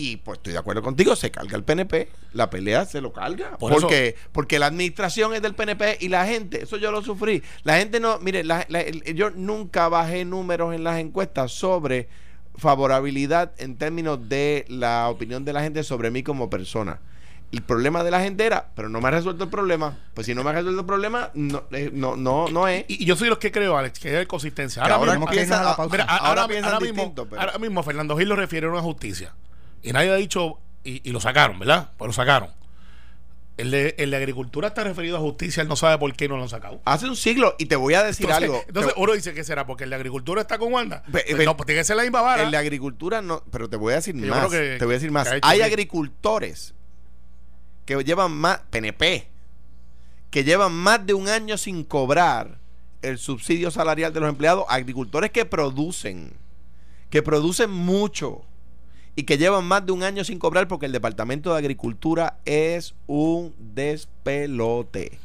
Y pues estoy de acuerdo contigo, se carga el PNP, la pelea se lo carga. Por eso- porque, porque la administración es del PNP y la gente, eso yo lo sufrí. La gente no, mire, la- la- el- yo nunca bajé números en las encuestas sobre favorabilidad en términos de la opinión de la gente sobre mí como persona. El problema de la gente era, pero no me ha resuelto el problema. Pues si no me ha resuelto el problema, no, eh, no, no, no es. Y, y yo soy los que creo, Alex, que es consistencia. Ahora mismo- tenemos que irnos a la pausa. Mira, a- Ahora ahora, mismo, distinto, pero- ahora mismo Fernando Gil lo refiere a una justicia. Y nadie ha dicho, y, y lo sacaron, ¿verdad? Pues lo sacaron. El de, el de Agricultura está referido a justicia, él no sabe por qué no lo han sacado. Hace un siglo, y te voy a decir Entonces, algo. entonces Te- uno dice que será porque el de Agricultura está con Wanda. Ve- Pues no, pues tiene que ser la misma vara. En la agricultura no, pero te voy a decir más. que- te voy a decir más. ha Hay agricultores que llevan más PNP que llevan más de un año sin cobrar el subsidio salarial de los empleados, agricultores que producen, que producen mucho y que llevan más de un año sin cobrar porque el Departamento de Agricultura es un despelote.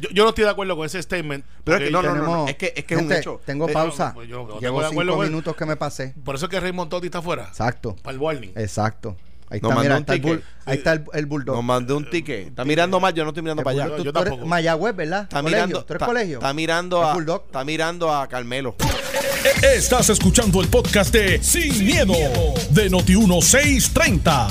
yo, yo no estoy de acuerdo con ese statement. Pero es que no, no, no, es que- es que es un hecho. Tengo Eh, pausa. no, yo no tengo Llevo cinco minutos que me pasé. Por eso es que Raymond Totti está afuera. Exacto. Para el warning. Exacto. Ahí Nos está, mira, un está el bull- ahí está el, el bulldog. Nos mandó un ticket. Está mirando mal, yo no estoy mirando El para allá. bulldog. Yo Tú eres. Mayagüez, ¿verdad? Está colegio. mirando, ¿Tú eres está, colegio? está mirando ¿Es a Bulldog? está mirando a Carmelo. Estás escuchando el podcast de Sin, miedo, de Noti1630.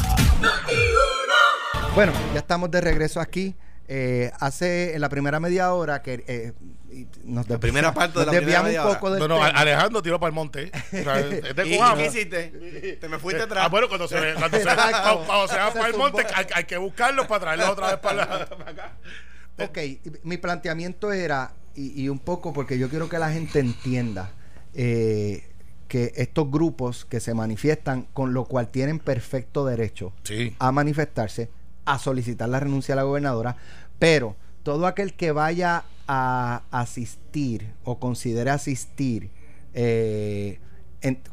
Bueno, ya estamos de regreso aquí. Eh, hace en la primera media hora que eh, nos desvi- primera parte de nos la primera desviamos media un hora. poco del No, no, tema. Alejandro tiró para el monte. O sea, ¿Y cojamos. qué hiciste? Te me fuiste atrás. Ah, bueno, cuando se, cuando se, Exacto. cuando- cuando se va para el monte, hay, hay que buscarlos para traerlos otra vez para, la- para acá. Ok, mi planteamiento era, y, y un poco porque yo quiero que la gente entienda eh, que estos grupos que se manifiestan, con lo cual tienen perfecto derecho Sí. a manifestarse, a solicitar la renuncia a la gobernadora, pero todo aquel que vaya a asistir o considere asistir eh,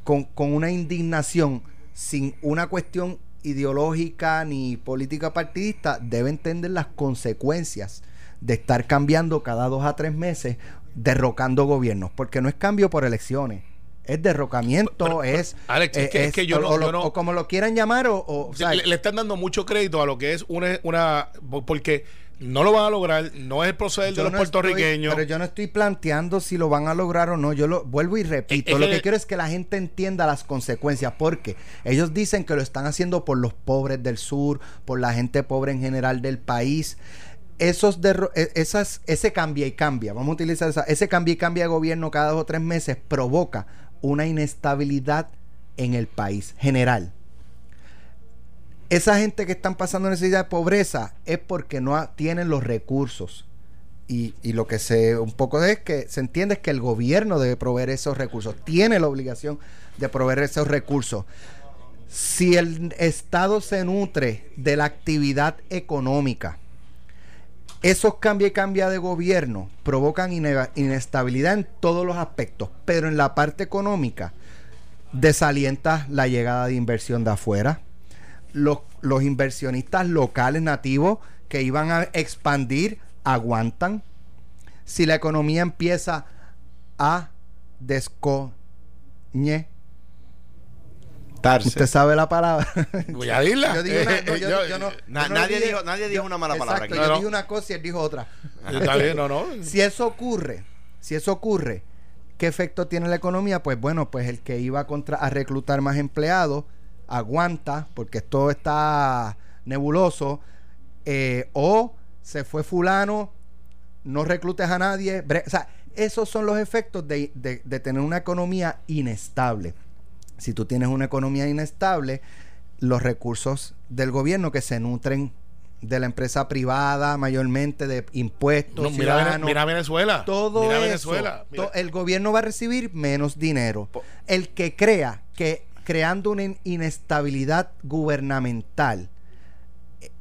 con, con una indignación sin una cuestión ideológica ni política partidista, debe entender las consecuencias de estar cambiando cada dos a tres meses, derrocando gobiernos, porque no es cambio por elecciones. Es derrocamiento, Pero- pero, es, Alex, es que- es que yo o, no- o lo- yo no- o como lo quieran llamar, o, o- sea, le, le están dando mucho crédito a lo que es una, una porque no lo van a lograr, no es el proceder de los no estoy- puertorriqueños. pero yo no estoy planteando si lo van a lograr o no. Yo lo vuelvo y repito. Es- es lo que- que quiero es que la gente entienda las consecuencias. Porque ellos dicen que lo están haciendo por los pobres del sur, por la gente pobre en general del país. Esos derro- e- esas, ese cambia y cambia. Vamos a utilizar esa, ese cambia y cambia de gobierno cada dos o tres meses provoca una inestabilidad en el país general. Esa gente que están pasando necesidad de pobreza es porque no tienen los recursos. Y, y lo que se un poco es que se entiende es que el gobierno debe proveer esos recursos, tiene la obligación de proveer esos recursos. Si el Estado se nutre de la actividad económica, esos cambia y cambia de gobierno provocan ine- inestabilidad en todos los aspectos, pero en la parte económica desalienta la llegada de inversión de afuera. Los, los inversionistas locales nativos que iban a expandir aguantan. Si la economía empieza a descoñe, Tarse. usted sabe la palabra. Voy a dirla. Yo dije una- no, yo- Yo- yo no- Na- yo no nadie dije- dijo- nadie dijo una mala palabra Exacto, aquí. yo dije una cosa y él dijo otra. Está bien, no, no. Si eso ocurre, si eso ocurre, ¿qué efecto tiene la economía? Pues bueno, pues el que iba contra, a reclutar más empleados aguanta, porque esto está nebuloso, eh, o se fue fulano, no reclutes a nadie. O sea, esos son los efectos de, de- de tener una economía inestable. Si tú tienes una economía inestable, los recursos del gobierno que se nutren de la empresa privada, mayormente de impuestos, No, mira, Venezuela. todo mira eso, Venezuela. mira. to- el gobierno va a recibir menos dinero. El que crea que creando una in- inestabilidad gubernamental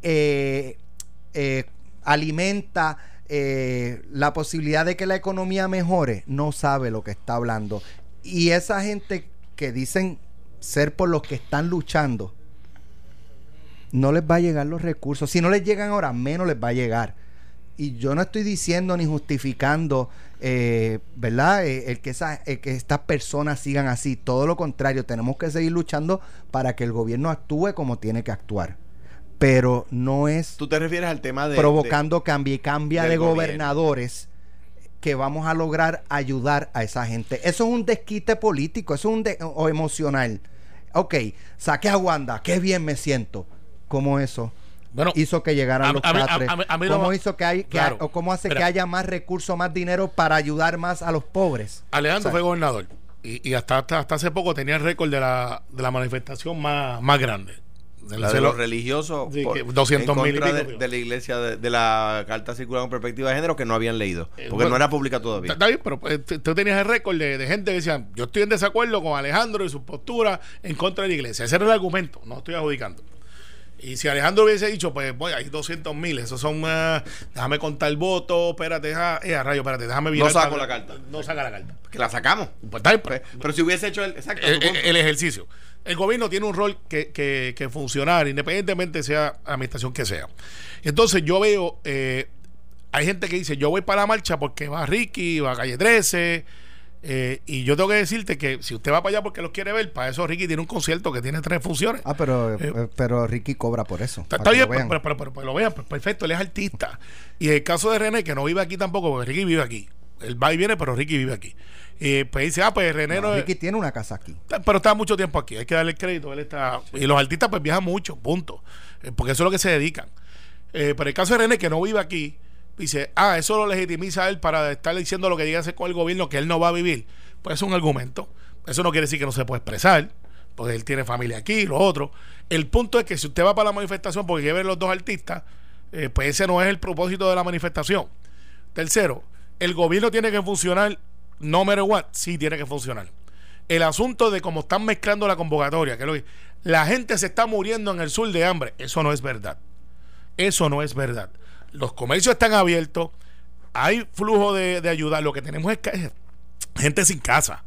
eh, eh, alimenta eh, la posibilidad de que la economía mejore, no sabe lo que está hablando. Y esa gente que dicen ser por los que están luchando, no les va a llegar los recursos. Si no les llegan ahora, menos les va a llegar. Y yo no estoy diciendo ni justificando, eh, ¿verdad? Eh, el, que esa- el que estas personas sigan así. Todo lo contrario, tenemos que seguir luchando para que el gobierno actúe como tiene que actuar. Pero no es Tú te refieres al tema de. provocando cambio y cambia de gobierno. Que vamos a lograr ayudar a esa gente. Eso es un desquite político, eso es un de- o emocional. Ok, saqué a Wanda, qué bien me siento. ¿Cómo eso Bueno, hizo que llegaran a- los catres? a no ¿Cómo hizo que, hay, que Claro. hay- o cómo hace Mira. que haya más recursos, más dinero para ayudar más a los pobres? Alejandro O sea, fue gobernador. Y, y hasta, hasta, hasta hace poco tenía el récord de la, de la manifestación más, más grande. La de los religiosos Sí, por- que 200 en mil de, la iglesia de, de la carta circular con perspectiva de género que no habían leído Eh, porque bueno, no era pública todavía Está bien, pero pues, tú tú tenías el récord de, de gente que decía, yo estoy en desacuerdo con Alejandro y su postura en contra de la iglesia. Ese era el argumento, no estoy adjudicando. Y si Alejandro hubiese dicho, pues voy, hay 200 mil, esos son más, déjame contar el voto, espérate, deja, eh, a rayo, espérate, déjame virar saco esta- la carta. No saca la carta. que la sacamos Pues, está bien, Pues, pero- pero si hubiese hecho el exacto el, ejercicio. El gobierno tiene un rol que, que, que funcionar, independientemente sea la administración que sea. Entonces yo veo, eh, hay gente que dice, yo voy para la marcha porque va Ricky, va a Calle 13, eh, y yo tengo que decirte que si usted va para allá porque los quiere ver, para eso Ricky tiene un concierto que tiene tres funciones. Ah, pero, Eh, eh, pero Ricky cobra por eso. Está, para está que bien, lo pero, vean. pero, pero- pero lo vean, pues, perfecto, él es artista. Y el caso de René, que no vive aquí tampoco, porque Ricky vive aquí. Él va y viene, pero Ricky vive aquí. Y pues dice, ah, pues René No, no, es- Ricky tiene una casa aquí. Pero está mucho tiempo aquí, hay que darle el crédito. Él está, y los artistas pues viajan mucho, punto. Eh, porque eso es lo que se dedican. Pero el caso de René, que no vive aquí, dice, ah, eso lo legitimiza él para estar diciendo lo que diga con el gobierno, que él no va a vivir. Pues es un argumento. Eso no quiere decir que no se puede expresar, porque él tiene familia aquí, lo otro. El punto es que si usted va para la manifestación porque quiere ver los dos artistas, eh, pues ese no es el propósito de la manifestación. Tercero, el gobierno tiene que funcionar, no matter what, sí tiene que funcionar. El asunto de cómo están mezclando la convocatoria, que lo que- la gente se está muriendo en el sur de hambre, eso no es verdad. Eso no es verdad. Los comercios están abiertos, hay flujo de, de ayuda, lo que tenemos es gente sin casa.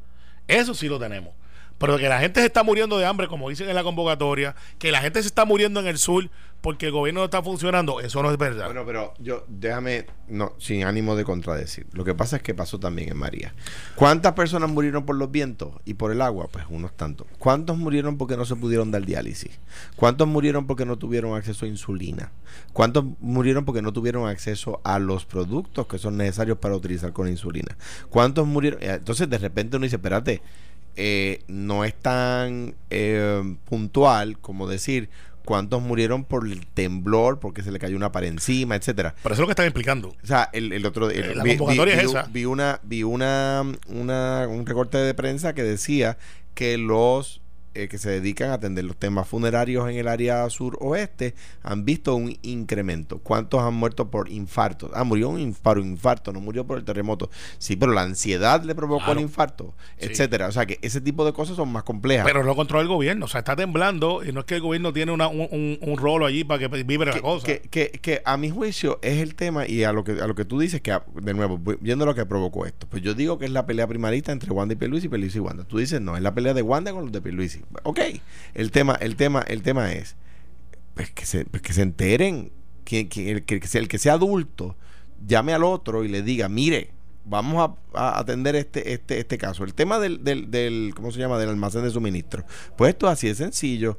Eso sí lo tenemos. Pero que la gente se está muriendo de hambre, como dicen en la convocatoria, que la gente se está muriendo en el sur porque el gobierno no está funcionando, eso no es verdad. Bueno, pero yo, déjame, no, sin ánimo de contradecir. Lo que pasa es que pasó también en María. ¿Cuántas personas murieron por los vientos y por el agua? Pues unos tantos. ¿Cuántos murieron porque no se pudieron dar diálisis? ¿Cuántos murieron porque no tuvieron acceso a insulina? ¿Cuántos murieron porque no tuvieron acceso a los productos que son necesarios para utilizar con insulina? ¿Cuántos murieron? Eh, Entonces, de repente uno dice, espérate, eh, no es tan eh, puntual como decir cuántos murieron por el temblor, porque se le cayó una pared encima, etcétera. Pero eso es lo que están explicando. O sea, el, el otro el- Eh, la vi, convocatoria vi- es vi- esa. vi una vi una, una un recorte de prensa que decía que los eh, que se dedican a atender los temas funerarios en el área suroeste han visto un incremento. ¿Cuántos han muerto por infarto? Ah, murió un inf- por un infarto, no murió por el terremoto. Sí, pero la ansiedad le provocó Claro. el infarto, Sí. etcétera. O sea que ese tipo de cosas son más complejas. Pero no controla el gobierno. O sea, está temblando y no es que el gobierno tiene una- un, un, un rolo allí para que vibre la que, cosa. que, que- que a mi juicio es el tema y a lo que a lo que tú dices que a- de nuevo viendo lo que provocó esto pues yo digo que es la pelea primarista entre Wanda y Pierluisi y Pierluisi y Wanda tú dices no es la pelea de Wanda con los de Pierluisi ok el tema el tema el tema es pues que se, pues que se enteren que, que el, que, el que sea adulto llame al otro y le diga mire vamos a, a atender este este este caso el tema del, del, del cómo se llama del almacén de suministro. Pues esto así de sencillo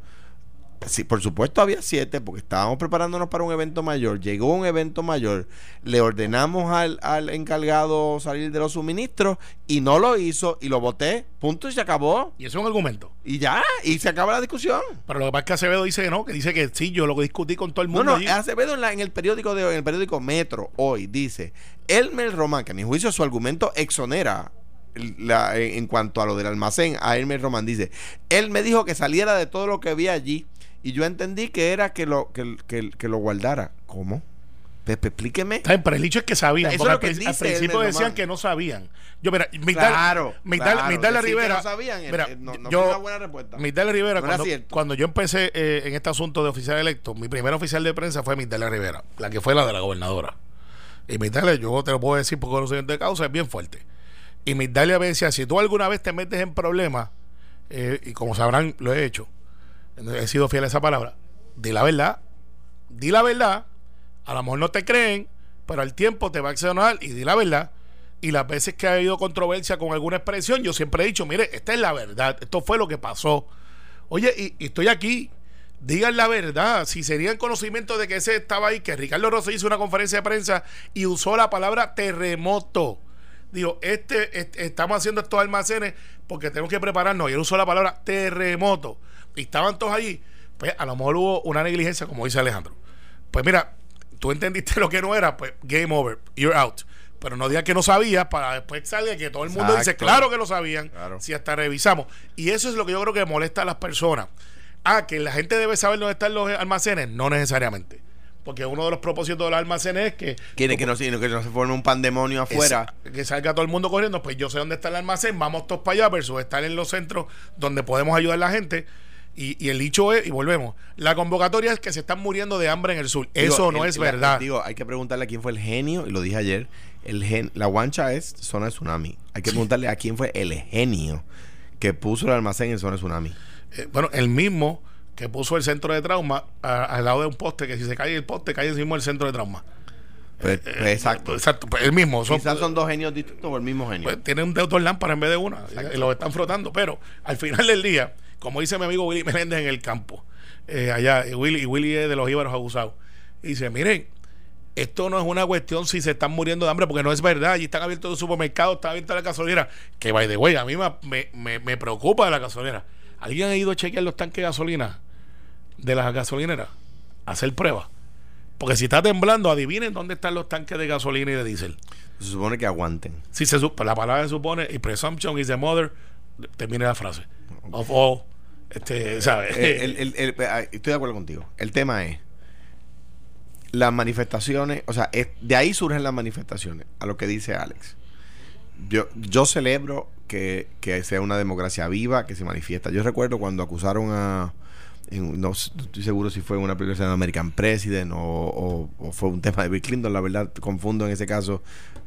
Sí, por supuesto había siete porque estábamos preparándonos para un evento mayor. Llegó un evento mayor, le ordenamos al, al encargado salir de los suministros y no lo hizo y lo voté. Punto y se acabó. Y eso es un argumento. Y ya, y se acaba la discusión. Pero lo que pasa es que Acevedo dice que no, que dice que sí, yo lo discutí con todo el No, mundo. no, allí. Acevedo en, la- en el periódico de hoy, en el periódico Metro hoy dice, Elmer Román, que a mi juicio su argumento exonera la- en, en cuanto a lo del almacén, a Elmer Román dice, él me dijo que saliera de todo lo que había allí y yo entendí que era que lo, que, que- que lo guardara. ¿Cómo? Pepe, explíqueme. Pero el dicho es que sabían. Eso porque es lo al, que al principio decían que no sabían. Yo, mira, Migdal, Claro, Migdal, claro, que Rivera. no sabían, mira, eh, no- no yo, fue una buena respuesta. Rivera, No cuando, cuando yo empecé eh, en este asunto de oficial electo, mi primer oficial de prensa fue Migdalia Rivera, la que fue la de la gobernadora. Y Migdalia, yo te lo puedo decir por conocimiento de causa, es bien fuerte. Y Migdalia me decía: si tú alguna vez te metes en problemas, eh, y como sabrán, lo he hecho, he sido fiel a esa palabra, di la verdad, di la verdad, a lo mejor no te creen, pero al tiempo te va a accionar y di la verdad. Y las veces que ha habido controversia con alguna expresión, yo siempre he dicho, mire, esta es la verdad, esto fue lo que pasó. Oye, y, estoy aquí, digan la verdad, si serían conocimiento de que ese estaba ahí, que Ricardo Rosso hizo una conferencia de prensa y usó la palabra terremoto. Digo, este, este- estamos haciendo estos almacenes porque tenemos que prepararnos. Y él usó la palabra terremoto. Y estaban todos allí. Pues a lo mejor hubo una negligencia, como dice Alejandro. Pues mira, tú entendiste lo que no era, pues game over, you're out. Pero no digas que no sabías para después salga que todo el mundo dice, claro que lo sabían, Claro. si hasta revisamos. Y eso es lo que yo creo que molesta a las personas. Ah, que la gente debe saber dónde están los almacenes, no necesariamente. Porque uno de los propósitos de los almacenes es que Quiere que no, se- que no se forme un pandemonio afuera. es- que salga todo el mundo corriendo, pues yo sé dónde está el almacén, vamos todos para allá, versus estar en los centros donde podemos ayudar a la gente. Y, y el dicho es, y volvemos, la convocatoria es que se están muriendo de hambre en el sur. Digo, Eso no el- es la- verdad. Digo, hay que preguntarle a quién fue el genio, y lo dije ayer. El gen, la guancha es zona de tsunami. Hay que preguntarle a quién fue el genio que puso el almacén en zona de tsunami. Eh, bueno, el mismo que puso el centro de trauma a- al lado de un poste, que si se cae el poste, cae encima del centro de trauma. Pues, pues, exacto. Exacto, pues el mismo. Son, Quizás son dos genios distintos o el mismo genio. pues, tienen dos lámparas en vez de una y, y los están frotando. Pero al final del día, como dice mi amigo Willy Meléndez en el campo, eh, allá, y Willy, y Willy es de los íbaros abusados, y dice: Miren, esto no es una cuestión si se están muriendo de hambre, porque no es verdad. Allí están abiertos los supermercados, está abierta la gasolinera. Que by the way, a mí me, me, me preocupa la gasolinera. ¿Alguien ha ido a chequear los tanques de gasolina de las gasolineras? A hacer pruebas. Porque si está temblando, adivinen dónde están los tanques de gasolina y de diésel. Se supone que aguanten. Si se la palabra se supone y presumption is the mother, termine la frase. Of all, este, ¿sabes? Eh, el- eh, estoy de acuerdo contigo. El tema es las manifestaciones, o sea, de ahí surgen las manifestaciones, a lo que dice Alex. Yo, yo celebro que, que sea una democracia viva, que se manifiesta. Yo recuerdo cuando acusaron a, no estoy seguro si fue una película de American President o, o- o fue un tema de Bill Clinton, la verdad confundo en ese caso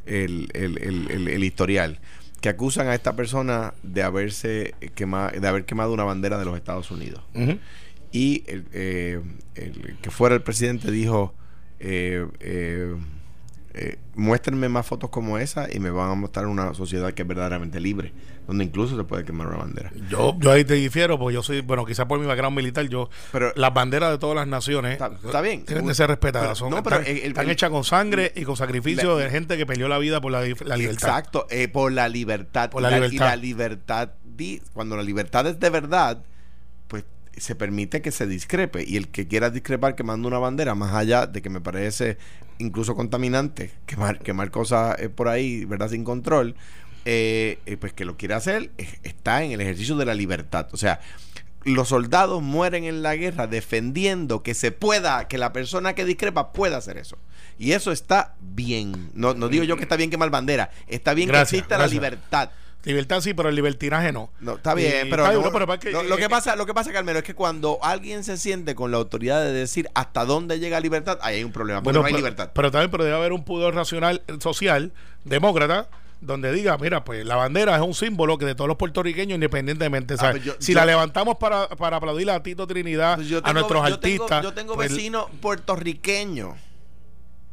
el- el- el- el historial, que acusan a esta persona de haberse quemado, de haber quemado una bandera de los Estados Unidos. Y el, eh, el que fuera el presidente dijo eh, eh, eh, muéstrenme más fotos como esa y me van a mostrar una sociedad que es verdaderamente libre donde incluso se puede quemar una bandera Yo, yo ahí te difiero, porque yo soy, bueno, quizás por mi background militar, yo, Pero- las banderas de todas las naciones Está- está bien. tienen de ser respetadas. Pero- Son, no, pero están, el- el- están el- hechas con sangre y con sacrificio La- de gente que peleó la vida por la, libertad. exacto eh, por la libertad Por y la libertad. y la libertad di- cuando la libertad es de verdad se permite que se discrepe y el que quiera discrepar quemando una bandera, más allá de que me parece incluso contaminante quemar, quemar cosas eh, por ahí, ¿verdad? Sin control, eh, eh, pues que lo quiera hacer, está en el ejercicio de la libertad. O sea, los soldados mueren en la guerra defendiendo que se pueda, que la persona que discrepa pueda hacer eso. Y eso está bien. No, no digo yo que está bien quemar bandera, está bien Gracias, que exista gracias. la libertad. Libertad sí, pero el libertinaje no. No, está bien, Y- pero, está bien, no- no, pero es que- lo, lo que eh, pasa, lo que pasa, Carmelo, es que cuando alguien se siente con la autoridad de decir hasta dónde llega libertad, ahí hay un problema, porque Bueno, no hay pero, libertad. pero también pero debe haber un pudor racional eh, social, demócrata, donde diga, mira, pues la bandera es un símbolo que de todos los puertorriqueños, independientemente, ¿sabes? pues yo- si yo- la levantamos para, para aplaudir a Tito Trinidad, Pues yo a nuestros yo tengo- artistas. Yo tengo pues, vecinos puertorriqueños,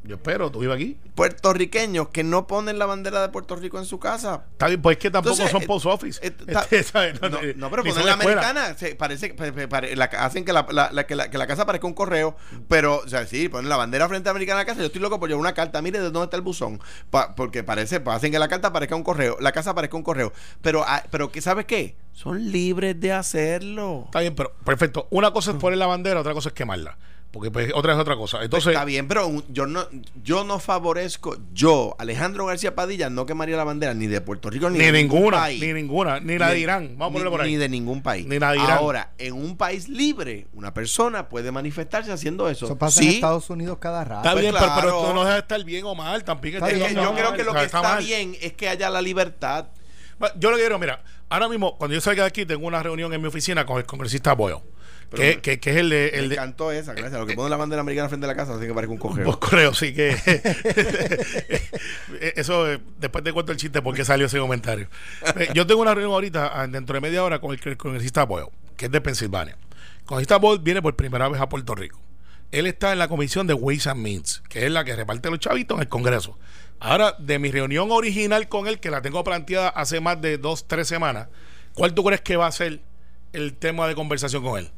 yo espero, tú vives aquí. puertorriqueños que no ponen la bandera de Puerto Rico en su casa. Está bien, pues es que tampoco Entonces, son eh, post office. eh, Este. No, no, pero ponen la escuela. americana, se- parece que pare- pare- la- hacen que la, la- la- que la- que casa parezca un correo, pero, o sea, sí, ponen la bandera frente a la americana en la casa. Yo estoy loco por llevar una carta, mire de dónde está el buzón, Pa- porque parece, pues, hacen que la carta parezca un correo, la casa parezca un correo, pero, ah, pero ¿sabes qué? Son libres de hacerlo. Está bien, pero perfecto. Una cosa es poner la bandera, otra cosa es quemarla. Porque pues, otra es otra cosa. Entonces, Está bien, pero yo no, yo no favorezco, yo, Alejandro García Padilla, no quemaría la bandera ni de Puerto Rico ni, ni de ningún ninguna, país. ni ninguna, ni la Ni- de Irán. Vamos a ponerlo ni- por ahí. Ni de ningún país. Ni la de Irán. Ahora, en un país libre, una persona puede manifestarse haciendo eso. Eso pasa sí, en Estados Unidos cada rato. Está pues bien, pero, pero esto no deja de estar bien o mal. También Está bien, yo no, creo que lo que está, mal. bien es que haya la libertad. Yo lo que quiero, mira, ahora mismo, cuando yo salga de aquí, tengo una reunión en mi oficina con el congresista Boyle, Pero que, me- que, que es el de. Me El de encantó esa, gracias. Lo que pone la bandera americana frente a la casa, así que parece un cogeo. Por correo, sí que. Eso, eh, después te cuento el chiste porque salió ese comentario. Eh, Yo tengo una reunión ahorita, ah, dentro de media hora, con el, el congresista Boyle, que es de Pensilvania. El congresista Boyle viene por primera vez a Puerto Rico. Él está en la comisión de Ways and Means, que es la que reparte los chavitos en el Congreso. Ahora, de mi reunión original con él, que la tengo planteada hace más de dos, tres semanas, ¿cuál tú crees que va a ser el tema de conversación con él?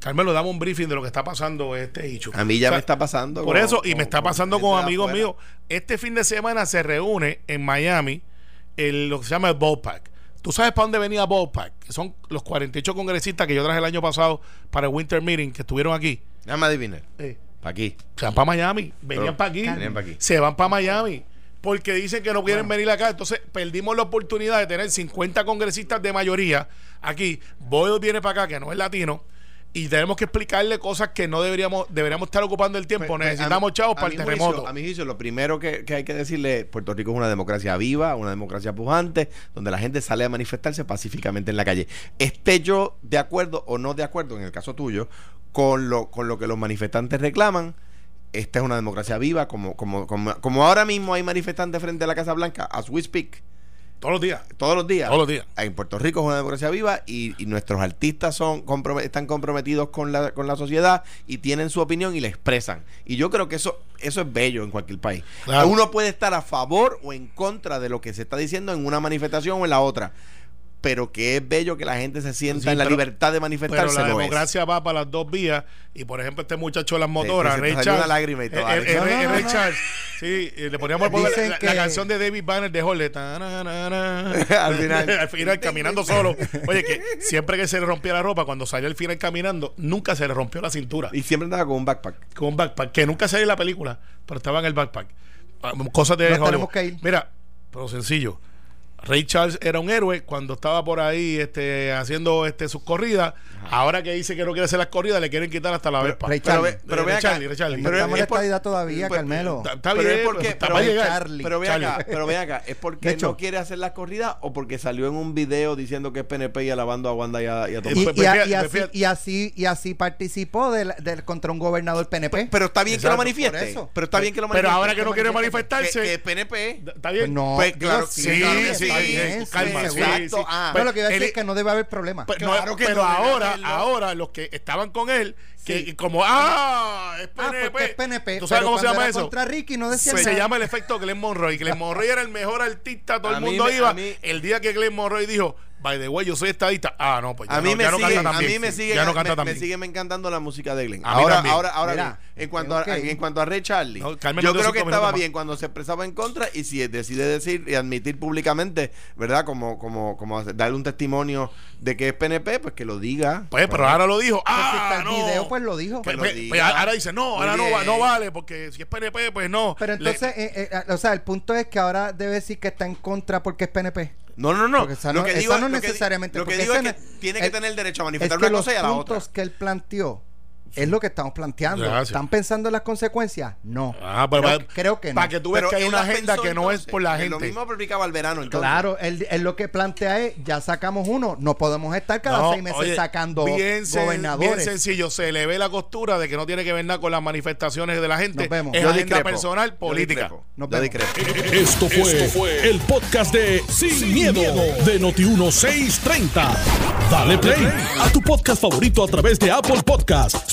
Carmelo, dame un briefing de lo que está pasando este hecho. A mí ya me está pasando Por con- eso, y con- me está pasando con amigos míos. Este fin de semana se reúne en Miami el, lo que se llama el Ballpark. ¿Tú sabes para dónde venía Ballpark? Que son los 48 congresistas que yo traje el año pasado para el Winter Meeting que estuvieron aquí. Déjame adivinar. Eh, Pa' aquí. se van para Miami, venían para aquí, venían pa' aquí. se van para Miami. Porque dicen que no quieren venir acá. Entonces perdimos la oportunidad de tener 50 congresistas de mayoría aquí. Boyle viene para acá, que no es latino. Y tenemos que explicarle cosas que no deberíamos deberíamos estar ocupando el tiempo. Pues, pues, Necesitamos a chavos a para el terremoto. juicio- a mi juicio, lo primero que, que hay que decirle, Puerto Rico es una democracia viva, una democracia pujante, donde la gente sale a manifestarse pacíficamente en la calle. Esté yo de acuerdo o no de acuerdo, en el caso tuyo, con lo, con lo que los manifestantes reclaman, esta es una democracia viva, como, como, como, como ahora mismo hay manifestantes frente a la Casa Blanca, as we speak, Todos los días. todos los días. Todos los días. En Puerto Rico es una democracia viva y, y nuestros artistas son comprome- están comprometidos con la, con la sociedad y tienen su opinión y la expresan. Y yo creo que eso, eso es bello en cualquier país. Claro. Uno puede estar a favor o en contra de lo que se está diciendo en una manifestación o en la otra. Pero que es bello que la gente se sienta Sí, en la pero- libertad de Pero manifestarse. la lo es. democracia va para las dos vías. Y por ejemplo, este muchacho de las motoras, te Ray Charles. una lágrima y todo, Alex. No, Ray- no, no, Ray no. Charles. Sí, le poníamos la, Dicen la- la que- canción de David Banner de Jorge. tananana. Al final. al final, caminando solo. Oye, que siempre que se le rompía la ropa, cuando salió al final caminando, nunca se le rompió la cintura. Y siempre andaba con un backpack. con un backpack, que nunca salió en la película, pero estaba en el backpack. Ah, Cosas de Nos Hollywood. tenemos que ir. Mira, pero sencillo. Ray Charles era un héroe cuando estaba por ahí este, haciendo este, sus corridas. Ahora que dice que no quiere hacer las corridas, le quieren quitar hasta la Vespa. Ray Pero, Charlie. ve- pero ve acá. Charlie, Ray Charlie. No pero estamos en es por- todavía, pues, Carmelo. Está, está Pero bien, es porque- está pero llegar. Charlie. Pero ve Charlie. acá, pero ve acá, ¿es porque hecho- no quiere hacer las corridas o porque salió en un video diciendo que es PNP y alabando a Wanda y a, y a? Y, y a- y así, y así y así participó del, del- contra un gobernador PNP. Pero está bien que Exacto, lo por manifieste. Pero está bien que lo Pero manifieste. ahora que no quiere Que- manifestarse. Que, que PNP. ¿Está bien? Pues no, Pues, claro, sí, sí, sí, calma, sí, sí, exacto, sí. ah. Pero lo que iba a decir Él- es que no debe haber problema. Pues, Claro no, que pero no ahora, haberlo. ahora los que estaban con él, que Sí. como, ah, es Ah, PNP. es PNP. ¿Tú sabes cómo se llama era eso? Contra Ricky no decía Se, llama el efecto Glenn Monroy. Glenn Monroy era el mejor artista, todo A el mundo iba. mí- el día que Glenn Monroy dijo, by the way, yo soy estadista. Ah, no, pues ya A mí, no, me ya no canta tan a mí me sigue, ya no canta me, me bien. sigue me encantando la música de Glenn. Ahora, también. ahora, ahora Mira, bien, en cuanto, a, en cuanto a Ray Charlie, No, Carmen yo creo que estaba bien cuando se expresaba en contra y si decide decir y admitir públicamente, ¿verdad? Como, como, como darle un testimonio de que es PNP, pues que lo diga. Pues, pero ahora lo dijo. Pues si Ah, está el no. video, pues lo dijo. Pues, lo pues, diga. pues, ahora dice, no, ahora no, va- no vale, porque si es PNP, pues no. Pero Le- entonces, eh, eh, o sea, el punto es que ahora debe decir que está en contra porque es PNP. No, no, no. Esa lo no- que esa digo, no lo necesariamente, Lo que digo es que tiene que el- tener derecho a Es manifestar que una los cosa y a la puntos otra. que él planteó es lo que estamos planteando. Gracias. ¿Están pensando en las consecuencias? No. Ah, pero creo, que no. Para que tú veas Pero que hay una agenda pensó que no es por la Lo gente. mismo aplicaba al verano. entonces. Claro, él, él lo que plantea es, ya sacamos uno, no podemos estar cada No, seis meses oye, sacando bien, sen- gobernadores. bien sencillo, se le ve la costura de que no tiene que ver nada con las manifestaciones de la gente. Nos vemos. Es Yo agenda discrepo. personal, Yo política. discrepo. Nos Yo vemos. discrepo. Esto fue, el podcast de Sin, miedo, de Noti1630. Dale play a tu podcast favorito a través de Apple Podcasts,